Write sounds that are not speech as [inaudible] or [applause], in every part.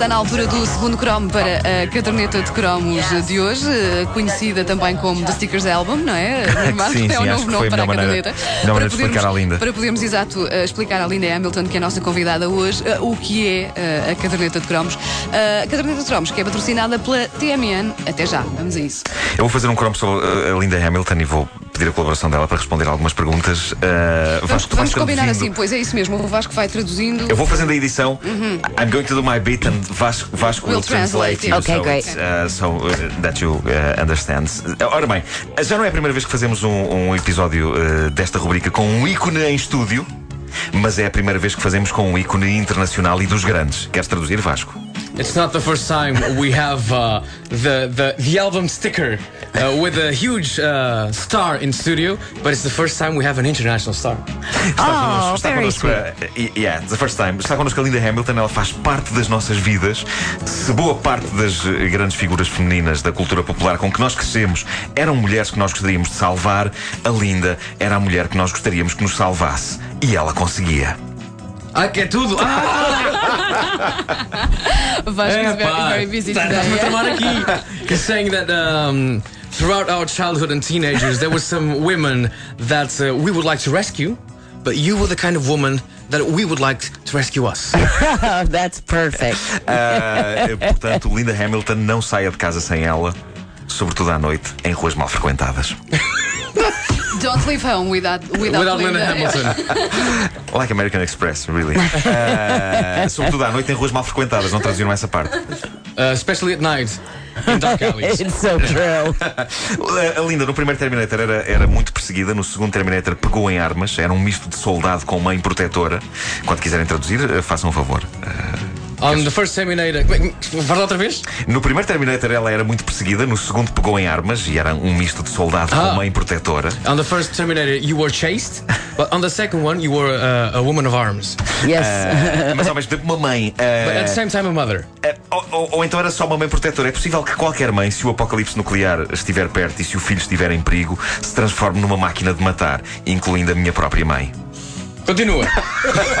Está na altura do segundo cromo para a caderneta de cromos de hoje, conhecida também como The Stickers Album, não é? Marcos, [laughs] sim, é sim, um novo nome para a caderneta. maneira à Linda. para podermos, exato, eh, explicar à Linda Hamilton, que é a nossa convidada hoje, eh, o que é eh, a caderneta de cromos. A caderneta de cromos, que é patrocinada pela TMN. Até já, vamos a isso. Eu vou fazer um cromo sobre a Linda Hamilton e vou pedir a colaboração dela para responder algumas perguntas. Uh, Vamos, Vasco, vamos combinar traduzindo. assim, pois é isso mesmo. O Vasco vai traduzindo. Eu vou fazendo a edição. I'm going to do my bit and Vasco, Vasco will translate, translate. Okay, so, great. uh, so uh, that you uh, understand. Uh, Ora bem, já não é a primeira vez que fazemos um, um episódio uh, desta rubrica com um ícone em estúdio, mas é a primeira vez que fazemos com um ícone internacional e dos grandes. Queres traduzir, Vasco? It's not the first time we have uh, the, the the album sticker uh, with a huge uh, star in studio, but it's the first time we have an international star. Está connosco, está very connosco a- e- yeah, the first time. Está connosco a Linda Hamilton, ela faz parte das nossas vidas. Se boa parte das eh, grandes figuras femininas da cultura popular com que nós crescemos eram mulheres que nós gostaríamos de salvar, a Linda era a mulher que nós gostaríamos que nos salvasse. E ela conseguia. Ah, que é tudo! Ah, [laughs] Vasco é, is very, very busy today. Estás-me a yeah? tramar aqui. He's saying that um, throughout our childhood and teenagers, there were some women that uh, we would like to rescue, but you were the kind of woman that we would like to rescue us. [laughs] That's perfect. Ah, portanto, Linda Hamilton não saia de casa sem ela, sobretudo à noite, em ruas mal frequentadas. Don't leave home without, without, Without Linda Linda. Hamilton. [laughs] Like American Express, really. Ah, sobretudo à noite, em ruas mal frequentadas, não traduziram essa parte. Uh, especially at night in dark [laughs] alleys. It's so true. [laughs] A Linda, no primeiro Terminator, era, era muito perseguida. No segundo Terminator, pegou em armas. Era um misto de soldado com mãe protetora. Quando quiserem traduzir, eh, façam um favor. Eh, On the first Terminator. Faz lá outra vez? No primeiro Terminator, ela era muito perseguida. No segundo, pegou em armas e era um misto de soldado Ah. com mãe protetora. On the first Terminator, you were chased, but on the second one, you were uh, a woman of arms. Yes. Eh, mas ao mesmo tempo, uma mãe. eh, But at the same time, a mother. eh, ou, ou- ou então era só uma mãe protetora. É possível que qualquer mãe, se o apocalipse nuclear estiver perto e se o filho estiver em perigo, se transforme numa máquina de matar, incluindo a minha própria mãe. Continua.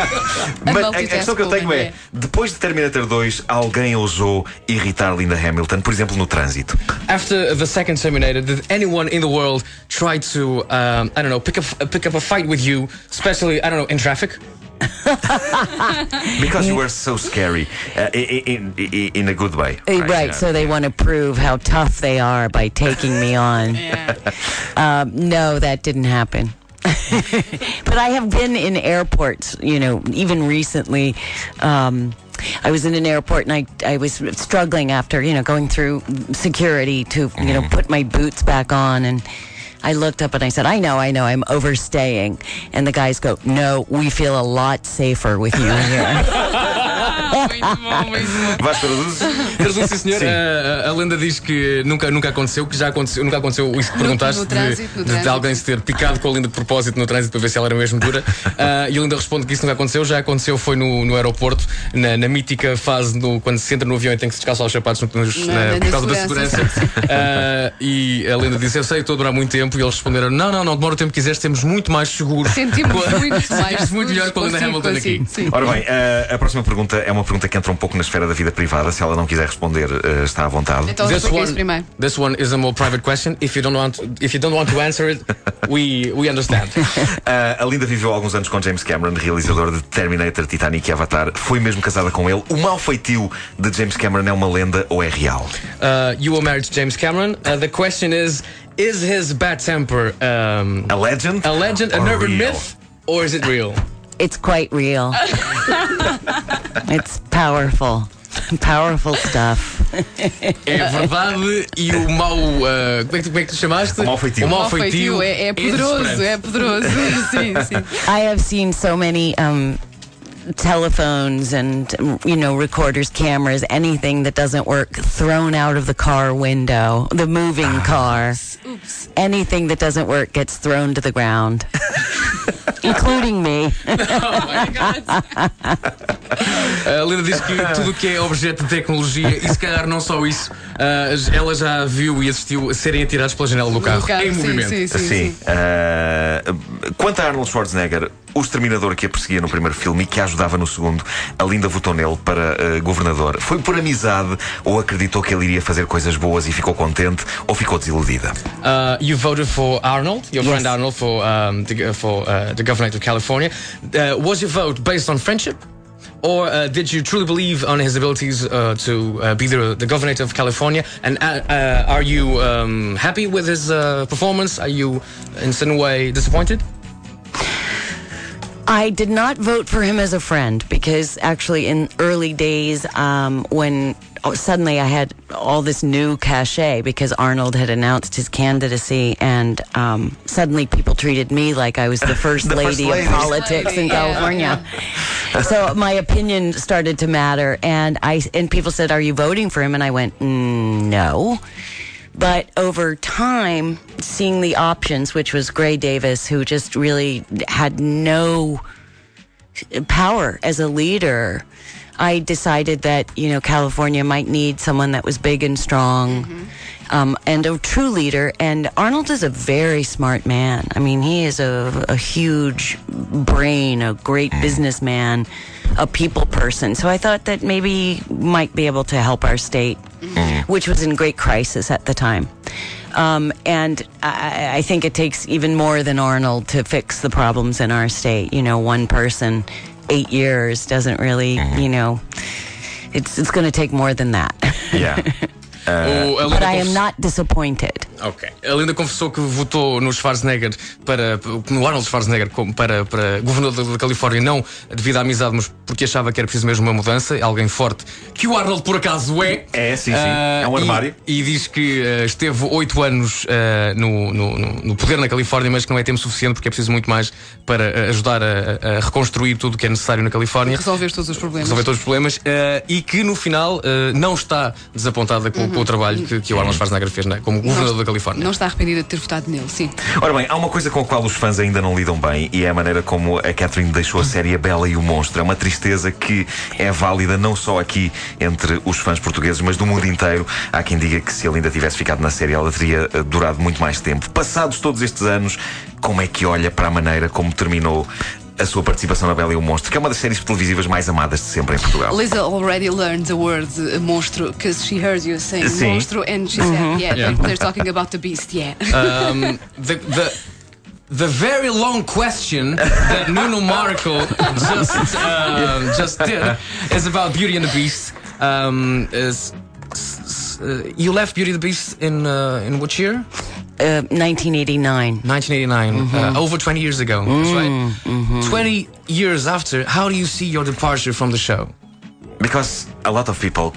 [laughs] Mas a, a questão que eu tenho é: é. depois de Terminator 2, alguém ousou irritar Linda Hamilton, por exemplo, no trânsito. After the second Terminator, did anyone in the world try to, um, I don't know, pick up, pick up a fight with you, especially, I don't know, in traffic? [laughs] Because you were so scary. Uh, in, in, in a good way. Uh, Right, so they want to prove how tough they are by taking me on. [laughs] Um, no, that didn't happen. [laughs] but I have been in airports, you know, even recently. Um, I was in an airport and I, I was struggling after, you know, going through security to, you know, put my boots back on. And I looked up and I said, I know, I know, I'm overstaying. And the guys go, No, we feel a lot safer with you here. [laughs] Muito bom, muito bom. Vasco traduz? Traduzo, sim, senhor. Sim. Uh, a lenda diz que nunca, nunca aconteceu, que já aconteceu, nunca aconteceu isso que perguntaste no de- trânsito, de, de trânsito. alguém se ter picado com a Linda de propósito no trânsito para ver se ela era mesmo dura. Uh, [laughs] e a Linda responde que isso nunca aconteceu, já aconteceu, foi no, no aeroporto, na, na mítica fase no, quando se entra no avião e tem que se descalçar os sapatos no- nos- Na- na- na- por causa da segurança. Uh, [laughs] e a Linda disse: Eu sei, estou a durar muito tempo. E eles responderam: Não, não, não, demora o tempo que quiseres, temos muito mais seguro. Sentimos muito [laughs] mais. Sentimos muito melhor com a Linda Hamilton consigo, aqui. Sim. Ora bem, uh, a próxima pergunta é uma pergunta que entra um pouco na esfera da vida privada. Se ela não quiser responder, uh, está à vontade. Então This explica isso one, primeiro. this one is a more private question. If you don't want, if you don't want to answer it, we we understand. Uh, [laughs] a Linda viveu alguns anos com James Cameron, realizador de Terminator, Titanic e Avatar. Foi mesmo casada com ele. O mau feitio de James Cameron é uma lenda ou é real? Uh, you were married to James Cameron. Uh, the question is: Is his bad temper um, A legend? a legend, an or urban myth, or is it real? It's quite real. [laughs] it's powerful. Powerful stuff. É verdade e o mau. Uh, como, é que, tu- como é que tu chamaste? O mau feitio. O mau Mau feitio feitio é, é poderoso, desesperante. é poderoso. sim, sim. I have seen so many um, telephones and you know recorders, cameras, anything that doesn't work thrown out of the car window, the moving car. Oops. Anything that doesn't work gets thrown to the ground, [laughs] including me. [laughs] oh A Linda diz que tudo o que é objeto de tecnologia, e se calhar não só isso, uh, ela já viu e assistiu a serem atirados pela janela do carro, No carro, em sim, movimento. Sim, sim, Sim. sim. Uh, quanto a Arnold Schwarzenegger, o exterminador que a perseguia no primeiro filme e que a ajudava no segundo, a Linda votou nele para uh, governador. Foi por amizade ou acreditou que ele iria fazer coisas boas e ficou contente ou ficou desiludida? Uh, you voted for Arnold, your Yes. friend Arnold, for um, the, for uh, the governor of California. Uh, was your vote based on friendship? Or uh, did you truly believe on his abilities uh, to uh, be the, the governor of California? And uh, uh, are you um, happy with his uh, performance? Are you in some way disappointed? I did not vote for him as a friend because actually, in early days, um, when oh, suddenly I had all this new cachet because Arnold had announced his candidacy, and um, suddenly people treated me like I was the [laughs] first The lady first lady. of politics in [laughs] Yeah. California. so my opinion started to matter, and I and people said, "Are you voting for him?" And I went, mm, "No." But over time, seeing the options, which was Gray Davis, who just really had no power as a leader, I decided that, you know, California might need someone that was big and strong um, and a true leader. And Arnold is a very smart man. I mean, he is a, a huge brain, a great businessman, a people person. So I thought that maybe he might be able to help our state, Mm. which was in great crisis at the time. Um, and I, I think it takes even more than Arnold to fix the problems in our state. You know, one person, eight years doesn't really, mm-hmm. you know, it's it's going to take more than that. Yeah. [laughs] Uh, o- a but I am not disappointed. Ok. A Linda confessou que votou no Schwarzenegger para. no Arnold Schwarzenegger como para, para governador da Califórnia, não devido à amizade, mas porque achava que era preciso mesmo uma mudança, alguém forte, que o Arnold por acaso é. É, sim, sim. Ah, É um e- armário. E, diz que ah, esteve oito anos ah, no, no, no- poder na Califórnia, mas que não é tempo suficiente porque é preciso muito mais para ajudar a, a reconstruir tudo o que é necessário na Califórnia. Resolver todos os problemas. Resolver todos os problemas e que no final não está desapontada com, com o trabalho que, que o Arnold Schwarzenegger fez né, como governador da Califórnia. Não está arrependida de ter votado nele, sim. Ora bem, há uma coisa com a qual os fãs ainda não lidam bem e é a maneira como a Catherine deixou a série A Bela e o Monstro. É uma tristeza que é válida não só aqui entre os fãs portugueses, mas do mundo inteiro. Há quem diga que se ele ainda tivesse ficado na série, ela teria eh, durado muito mais tempo. Passados todos estes anos, como é que olha para a maneira como terminou a sua participação na Bela e o Monstro, que é uma das séries televisivas mais amadas de sempre em Portugal? Lisa already learned the word uh, monstro because she heard you saying Sim. monstro and she said, yeah, Yeah. they're talking about the beast, yeah. [laughs] Um, the, the, the very long question that Nuno Marco just, um, just did is about Beauty and the Beast. Um, is, uh, you left Beauty and the Beast in, uh, in which year? Uh, 1989. 1989, uh, over 20 years ago. That's right. 20 years after, how do you see your departure from the show? Because a lot of people,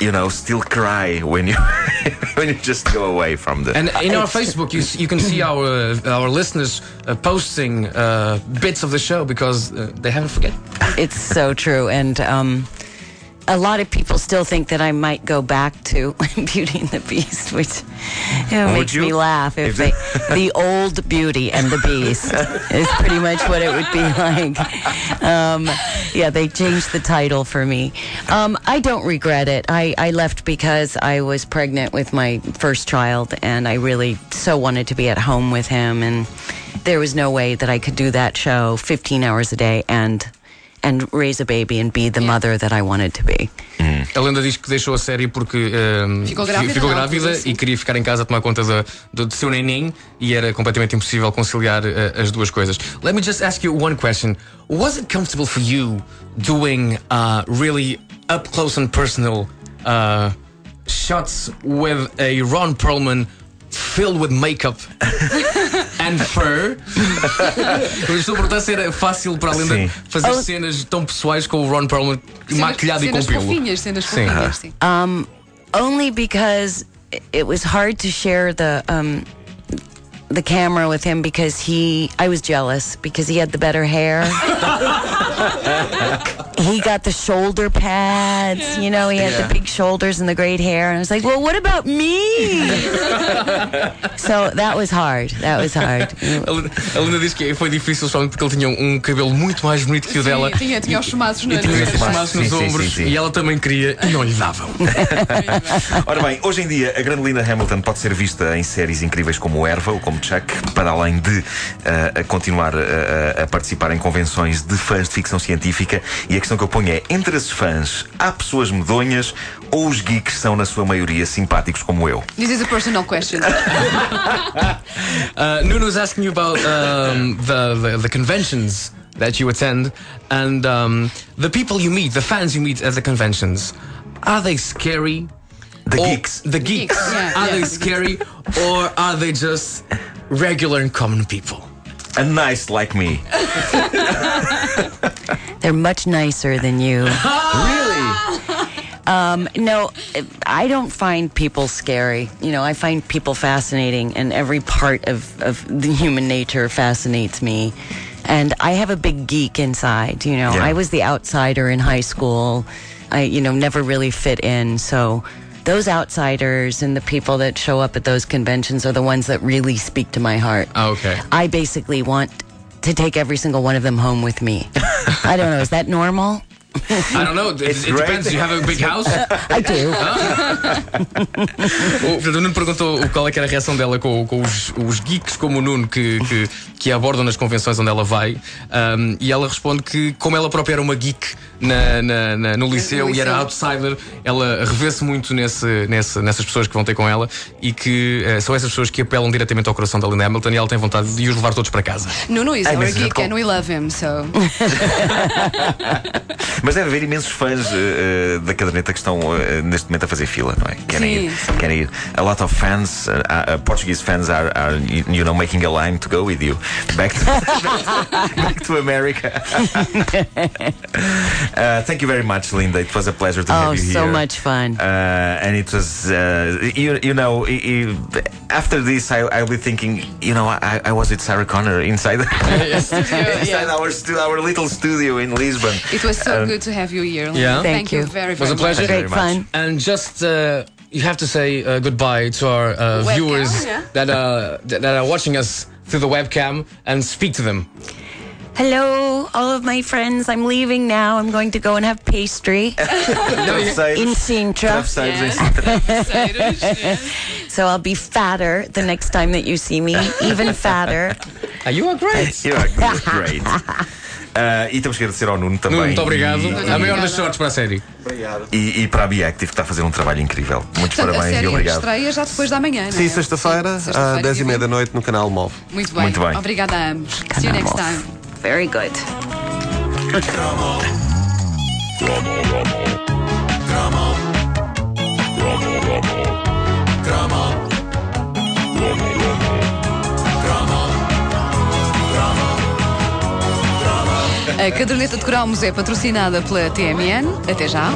you know, still cry when you [laughs] when you just go away from the. And in our [laughs] Facebook, you, you can see our uh, our listeners uh, posting uh, bits of the show because uh, they haven't forget. It's so true. And um, a lot of people still think that I might go back to [laughs] Beauty and the Beast, which you know, makes you? me laugh. If they, [laughs] the old Beauty and the Beast is pretty much what it would be [laughs] like. Um, yeah, they changed the title for me. Um, I don't regret it. I, I left because I was pregnant with my first child, and I really so wanted to be at home with him, and there was no way that I could do that show 15 hours a day and and raise a baby and be the mother that I wanted to be. A Lenda diz que deixou a série porque um, Ficou grávida, ficou não, grávida tudo assim. e queria ficar em casa a tomar conta da- do, do seu neném e era completamente impossível conciliar uh, as duas coisas. Let me just ask you one question. Was it comfortable for you doing uh, really up close and personal uh, shots with a Ron Perlman filled with makeup [laughs] and fur? [laughs] Eu estou a perguntar se era fácil para a Linda Sim. fazer Oh. cenas tão pessoais com o Ron Perlman maquilhado e com pelo. fofinhas, cenas Sim. fofinhas, sim. Only because it- it was hard to share the um, the camera with him because he I was jealous because he had the better hair. [laughs] he got the shoulder pads. You know, he had Yeah. the big shoulders and the great hair. And I was like, well, what about me? [laughs] so that was hard. That was hard. A Linda- a Linda disse que foi difícil, somente porque ele tinha um cabelo muito mais bonito que o dela. Sim, tinha, tinha os chumaços E tinha os nos sim, ombros sim, sim. e ela também queria e não lhe davam. [laughs] Ora bem, hoje em dia a grande Linda Hamilton pode ser vista em séries incríveis como Erva ou como Chuck, para além de a continuar ah, a participar em convenções de fãs de ficção científica. E a questão que eu ponho é: entre esses fãs, há pessoas medonhas ou os geeks são, na sua maioria, simpáticos como eu? This is a personal question. [laughs] Uh, Nuno was asking you about um, the, the the conventions that you attend and um, the people you meet, the fans you meet at the conventions. Are they scary? The Or- geeks. The geeks. Geeks, yeah, are yeah, they the scary or are they just regular and common people? And nice like me. [laughs] They're much nicer than you. [laughs] really? Um, no, I don't find people scary. You know, I find people fascinating, and every part of, of the human nature fascinates me. And I have a big geek inside. You know, Yeah. I was the outsider in high school. I, you know, never really fit in. So those outsiders and the people that show up at those conventions are the ones that really speak to my heart. Okay. I basically want to take every single one of them home with me. I don't know. Is that normal? I don't know. It, It's it great. depends. You have a big house? I do. [laughs] O o Nuno perguntou qual é que era a reação dela com, com os, os geeks como o Nuno que, que, que a abordam nas convenções onde ela vai. Um, e ela responde que, como ela própria era uma geek na, na- na- no liceu No e era liceu. outsider, ela revê-se muito nesse, nesse- nessas pessoas que vão ter com ela e que eh, são essas pessoas que apelam diretamente ao coração da Linda Hamilton e ela tem vontade de os levar todos para casa. Nuno is Ai, our geek and we love him, so. [laughs] Mas deve haver imensos fãs eh, da caderneta que estão eh, neste momento a fazer fila, não é? Querem Sim, ir. Querem ir. A lot of fans, uh, uh, Portuguese fans are, are, you know, making a line to go with you back to, [laughs] back to America. [laughs] uh, thank you very much, Linda. It was a pleasure to Oh, have you here. so much fun. Uh, and it was, uh, you, you know, i- i- after this, I, I'll be thinking, you know, I, I was with Sarah Connor inside, [laughs] inside our, stu- our little studio in Lisbon. It was so Um, good to have you here. Yeah. Thank, Thank you you. very, very Was a pleasure. Great fun. And just uh, you have to say uh, goodbye to our uh, viewers yeah. that, uh, that that are watching us through the webcam and speak to them. Hello, all of my friends. I'm leaving now. I'm going to go and have pastry [laughs] Travesseiros. in Sintra. Travesseiros Yes. So I'll be fatter the next time that you see me, even fatter. [laughs] You are great. You are [laughs] great. Uh, e temos que agradecer ao Nuno também. Nuno, muito obrigado. E, A maior das sortes para a série. e, e para a Beactive, que está a fazer um trabalho incrível. Muitos Portanto, a parabéns e série obrigado. estreia já depois da manhã, é? Sim, sexta-feira, às sexta-feira, 10 e dia meia da 20. noite no canal Move. Muito bem. Muito bem. Obrigada a ambos. See you next Canal time. Very good. A caderneta de cromos é patrocinada pela TMN. Até já.